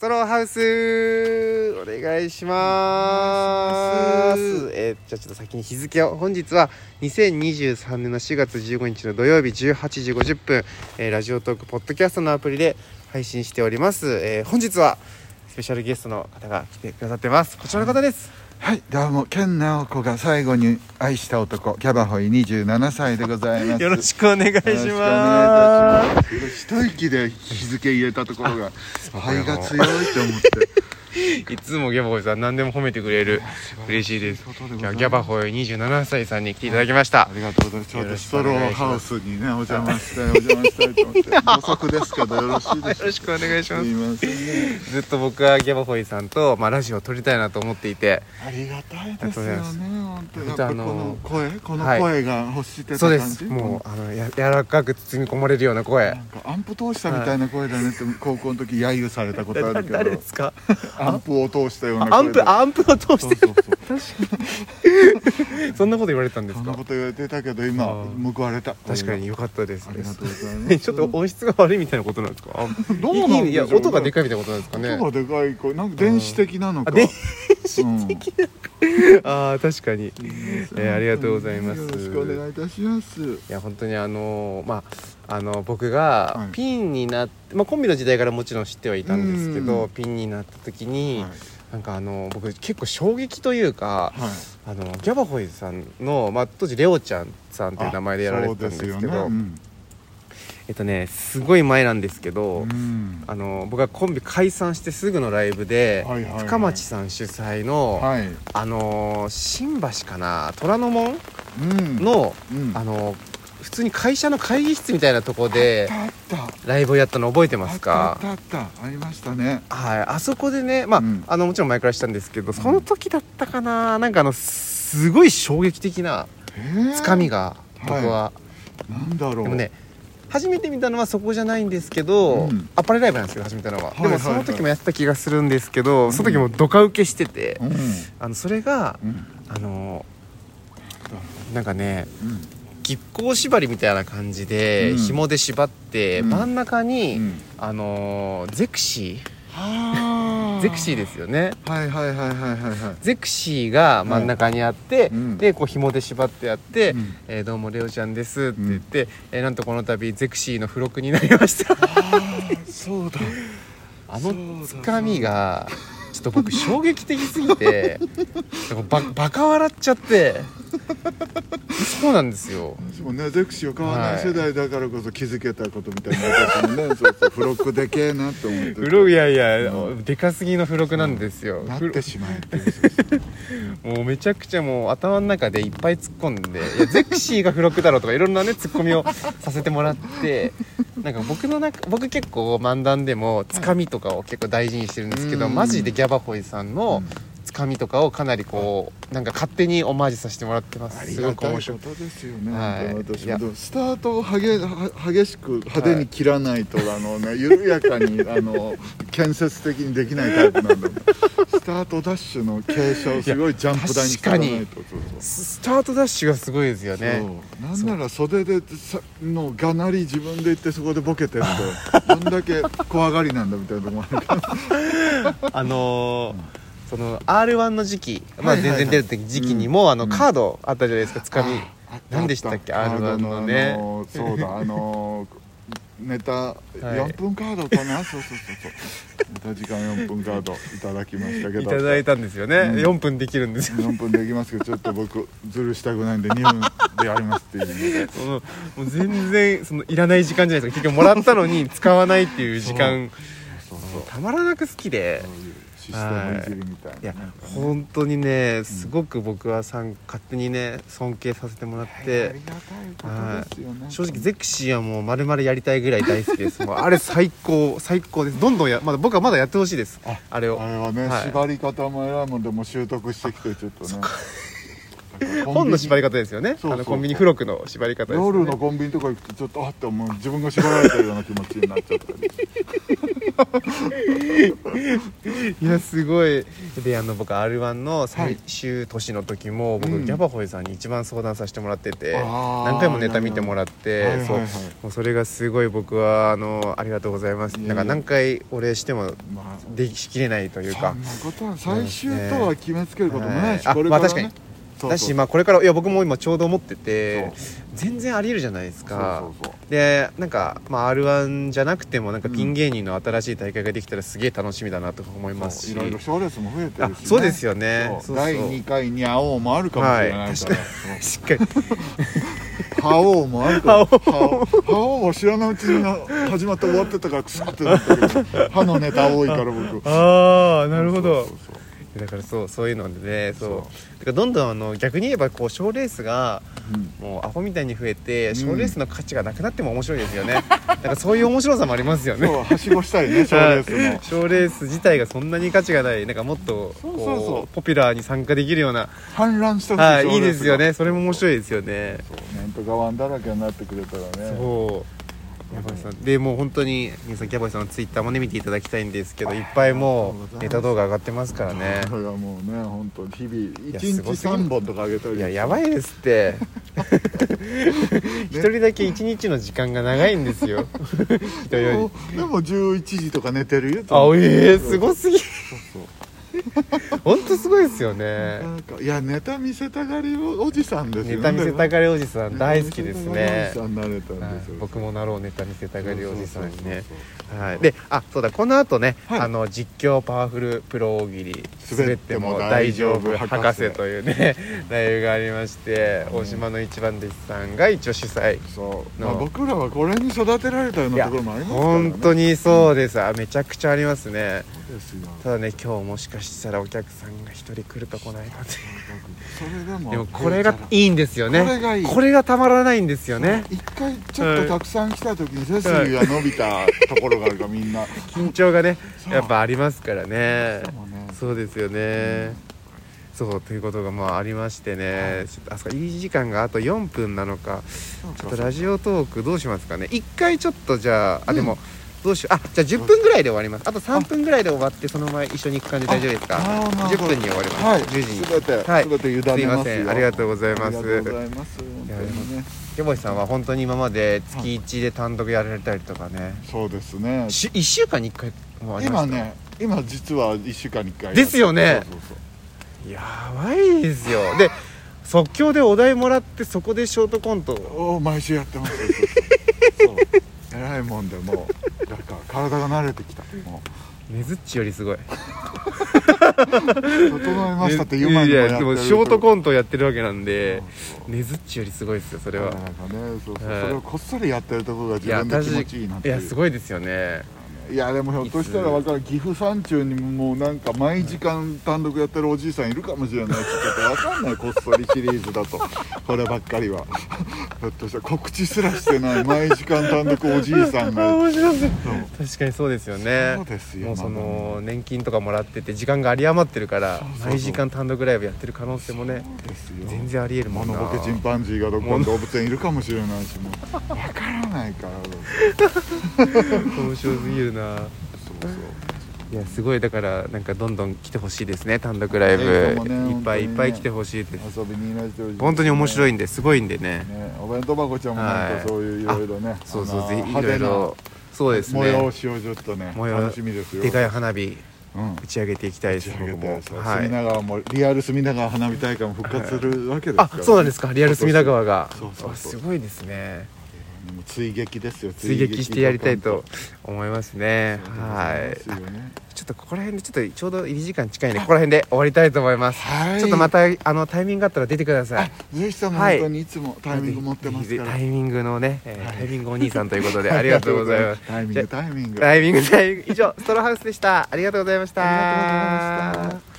ストローハウス。お願いします。えーじゃあちょっと先に日付を。本日は2023年の4月15日の土曜日18時50分、えーラジオトークポッドキャストのアプリで配信しております、えー本日はスペシャルゲストの方が来てくださってますこちらの方です、はい、どうも、健直子が最後に愛した男、キャバホイ27歳でございます。よろしくお願いしまたします。一息で日付入れたところが、肺が強いと思って。す いつもギャバホイさん何でも褒めてくれる嬉しいですいます今日はギャバホイ27歳さんに来ていただきましたありがとうございます。ちょうどよろしストローハウスにね、お邪魔して、お邪魔したいと思って。補足ですけど、よろしいでしょうか？よろしくお願いしますね。ずっと僕はギャバホイさんと、まあ、ラジオを撮りたいなと思っていてありがたいですよね。本当本当あのやっぱこの声、このはい声が欲してたそう感じ？ですもうあのや柔らかく包み込まれるような声なんかアンプ通したみたいな声だねって高校の時揶揄されたことあるけど 誰ですか？アンプを通したようなあアンプアンプを通してそうそうそうそんなこと言われてたんですか？そんなこと言われてたけど今報われた。確かに良かったですありがとうございます。ちょっと音質が悪いみたいなことなんですか？あどうなんでしょういいいや音がでかいみたいなことなんですかね。音がでかい声。なんか電子的なのか。あ電子的 ああ確かに。えーありがとうございます。よろしくお願いいたします。いや本当にあのまああの僕はい。がピンになって、まあ、コンビの時代からもちろん知ってはいたんですけど、うんピンになった時に、はい。なんかあの僕結構衝撃というかはい。あのギャバホイさんの、まあ、当時レオちゃんさんっていう名前でやられてたんですけどねえっとねすごい前なんですけど、うん。うんあの僕がコンビ解散してすぐのライブで、はいはいはい。深町さん主催の、はい。あの新橋かな虎ノ門うん。の、うん。あの普通に会社の会議室みたいなとこでライブをやったの覚えてますか？あったあったありましたね。はい。あそこでねまあ、うん。あのもちろん前からしたんですけどその時だったかななんかあのすごい衝撃的なつかみがが僕は、なんだろう。でもね初めて見たのはそこじゃないんですけど、うん。アパレライブなんですけど始めたのは、はいでもその時もやってた気がするんですけど、うん。その時もドカ受けしてて、うんあのそれがうん。あのなんかねうん。亀甲縛りみたいな感じで、うん。紐で縛って、うん。真ん中に、うん。あのゼクシはあーゼクシーですよね。はいはいはいはいはいはい。ゼクシーが真ん中にあって、うん。でこう紐で縛ってあって、うん。えーどうもレオちゃんです」って言って、えーなんとこの度ゼクシーの付録になりました。そうだ。あのだ。つかみがちょっと僕衝撃的すぎてババカ笑っちゃってそうなんですよ。ねゼクシーを買わないはい世代だからこそ気づけたことみたいな私もねそうそう付録でけえなって思って付録いやいや、うでかすぎの付録なんですよ、なってしまえって もうめちゃくちゃもう頭の中でいっぱい突っ込んで「いやゼクシーが付録だろ」とかいろんなねツッコミをさせてもらって なんか僕の中僕結構漫談でもつかみとかを結構大事にしてるんですけど、うん。マジでギャバホイさんのつかみとかをかなりこうなんか勝手にオマージュさせてもらってます。すありがたいことですよね、はい。私も。スタートをはげは激しく派手に切らないと、あの ね緩やかにあの建設的にできないタイプなんだスタートダッシュの継承すごいジャンプ台にしたらないと。ススタートダッシュがすごいですよね。なんなら袖でさのがなり自分で言ってそこでボケてると どんだけ怖がりなんだみたいなとこもあるけど。あのーその r 1の時期、まあ、全然出る時期にも、あのうんカードあったじゃないですかつかみ、何でしたっけあ R1 のね。そうだあのネタ4分カードかな、そうそうそうそう。ネタ時間4分カードいただきましたけど。いただいたんですよね、うん。4分できるんですよ4分できますけどちょっと僕ずるしたくないんで2分でやりますっていうので。もう全然そのいらない時間じゃないですか。結局もらったのに使わないっていう時間。たまらなく好きで。そういうシステムいじりみたいい。や本当にねすごく僕はさん勝手にね尊敬させてもらっあて正直ゼクシーはもう丸々やりたいぐらい大好きです。もうあれ最高最高です。どんどんやまだ僕はまだやってほしいです。ああれを。あれはね、はい。縛り方も選ぶんでも習得してきてちょっとね本の縛り方方ですよね。あのコンビニ付録の縛り方ですよね。夜のコンビニとか行くとちょっとあって思う自分が縛られてるような気持ちになっちゃったり。いやすごい。であの僕 r 1の最終年の時も、僕、うんギャバホイさんに一番相談させてもらってて何回もネタ見てもらって、はいはいはい。もうそれがすごい僕はあのありがとうございます。なんか何回お礼してもまあ。でききれないというか。そんなことは最終とは決めつけることもないし、はい。これから、ね。あまあ確かにだし、まあ、これからいや僕も今ちょうど思ってて全然ありえるじゃないですか。でなんか、まあ、r 1じゃなくてもなんかピン芸人の新しい大会ができたらすげえ楽しみだなと思いますし。いろいろ賞レースも増えてるし、ね、あそうですよね。そう。そうそう。第2回に青もあるかもしれないから、しっかり 覇王もあるから覇王。覇王は知らないうちにな始まって終わってたからくさってなってる 歯のネタ多いから僕。ああなるほど。そうそうそうだからそうそういうのでねそう。だからどんどんあの逆に言えばこう賞レースがうん。もうアホみたいに増えてん。賞レースの価値がなくなっても面白いですよね、なんかそういう面白さもありますよね。そうはしごしたいね賞レースの賞レース自体がそんなに価値がないなんかもっとそうそうポピュラーに参加できるような。反乱してほしいはいいいですよね。それも面白いですよね。そう。なんとかワンだらけになってくれたらね。そうギャボイさん。でもう本当に皆さんギャボイさんのツイッターもね見ていただきたいんですけどいっぱいもうネタ動画上がってますからね。それがもうね本当日々や1日すごすぎる。3本とか上げたりいややばいですって。一人だけ一日の時間が長いんですよ。人でよりもでも11時とか寝てるよあええすごすぎそうそう 本当すごいですよね。なんかいやネタ見せたがりおおじさんですよネタ見せたががりおじさん大好きですね。僕もなろうネタ見せたがりおじさんにね。はい。であそうだこの後ね、はい。あの実況パワフルプロ大喜利滑っててもも大大丈丈夫夫博士。というねライブがありまして大島の一番弟子さんが一応主催。そう、の。まあ、僕らはこれに育てられたようなところもありますからね。本当にそうです。あめちゃくちゃありますねただね今日もしかしたらお客さんが一人来るか来ないかって。それでもでもこれがいいんですよね。これがいい。これがたまらないんですよね。一回ちょっとたくさん来た時に背筋が伸びたところがあるからみんな。緊張がねやっぱありますからね。そうですよね、そうということがまあありましてね、ちょっとあそこ入り時間があと4分なのか。ちょっとラジオトークどうしますかね。一回ちょっとじゃああでも、どうしよう。あじゃあ10分ぐらいで終わります。あと3分ぐらいで終わってそのまま一緒に行く感じで大丈夫ですか？あなるほどなる10ほど分に終わります、はい。10時に。全て、はい。全て委ねますよ。すいません。ありがとうございます。ありがとうございます。や本当にね。さんは本当に今まで月1で単独やられたりとかね、そうですね。し1週間に1回もありました？今ね今実は1週間に1回ですよね。やばいですよ。で即興でお題もらってそこでショートコントおお毎週やってます。そう。偉いもんでもう体が慣れてきた。もねずっちよりすごい。う整えましたって言う前にもやってるいやでもショートコントやってるわけなんでねずっちよりすごいですよそれは。なんかねそうそう、はい。それをこっそりやってるところが自分で気持ちいいなっていう。いやすごいですよねいやでもひょっとしたら分かる岐阜山中にももうなんか毎時間単独やってるおじいさんいるかもしれないしちょっと分かんないこっそりシリーズだと。こればっかりは。ひょっとしたら告知すらしてない毎時間単独おじいさんあが確かにそうですよね。そうですよもうその年金とかもらってて時間が有り余ってるから毎時間単独ライブやってる可能性もね全然ありえるもんな。モノボケチンパンジーがどっかの動物園いるかもしれないしもう分からないから。面白すぎるな。そうそう。いやすごいだからなんかどんどん来てほしいですね単独ライブ、ねいっぱいいっぱい来てほしいです。遊びにいらしてほしいね。本当に面白いんですごいんでね。ねお弁当箱ちゃんもなんはい。かそういういろいろねそうそうぜひいろいろそうですね。催しをちょっとね催楽しみですよ。でかい花火うん。打ち上げていきたいで僕も。はい。隅田川もリアル隅田川花火大会も復活するわけですから。あそうなんですか。リアル隅田川が。そうそうすごいですね追撃ですよ追撃してやりたいと思いますね。はい。ちょっとここら辺でちょっとちょうど入り時間近いんでここら辺で終わりたいと思います。はい。ちょっとまたあのタイミングがあったら出てください。ぜひともはい本当にい。つもタイミング持ってますから。タイミングのね、えーはい。タイミングお兄さんということでありがとうございます。タイミングタイミング。タイミングタイミング。以上ストローハウスでした。ありがとうございました。ありがとうございました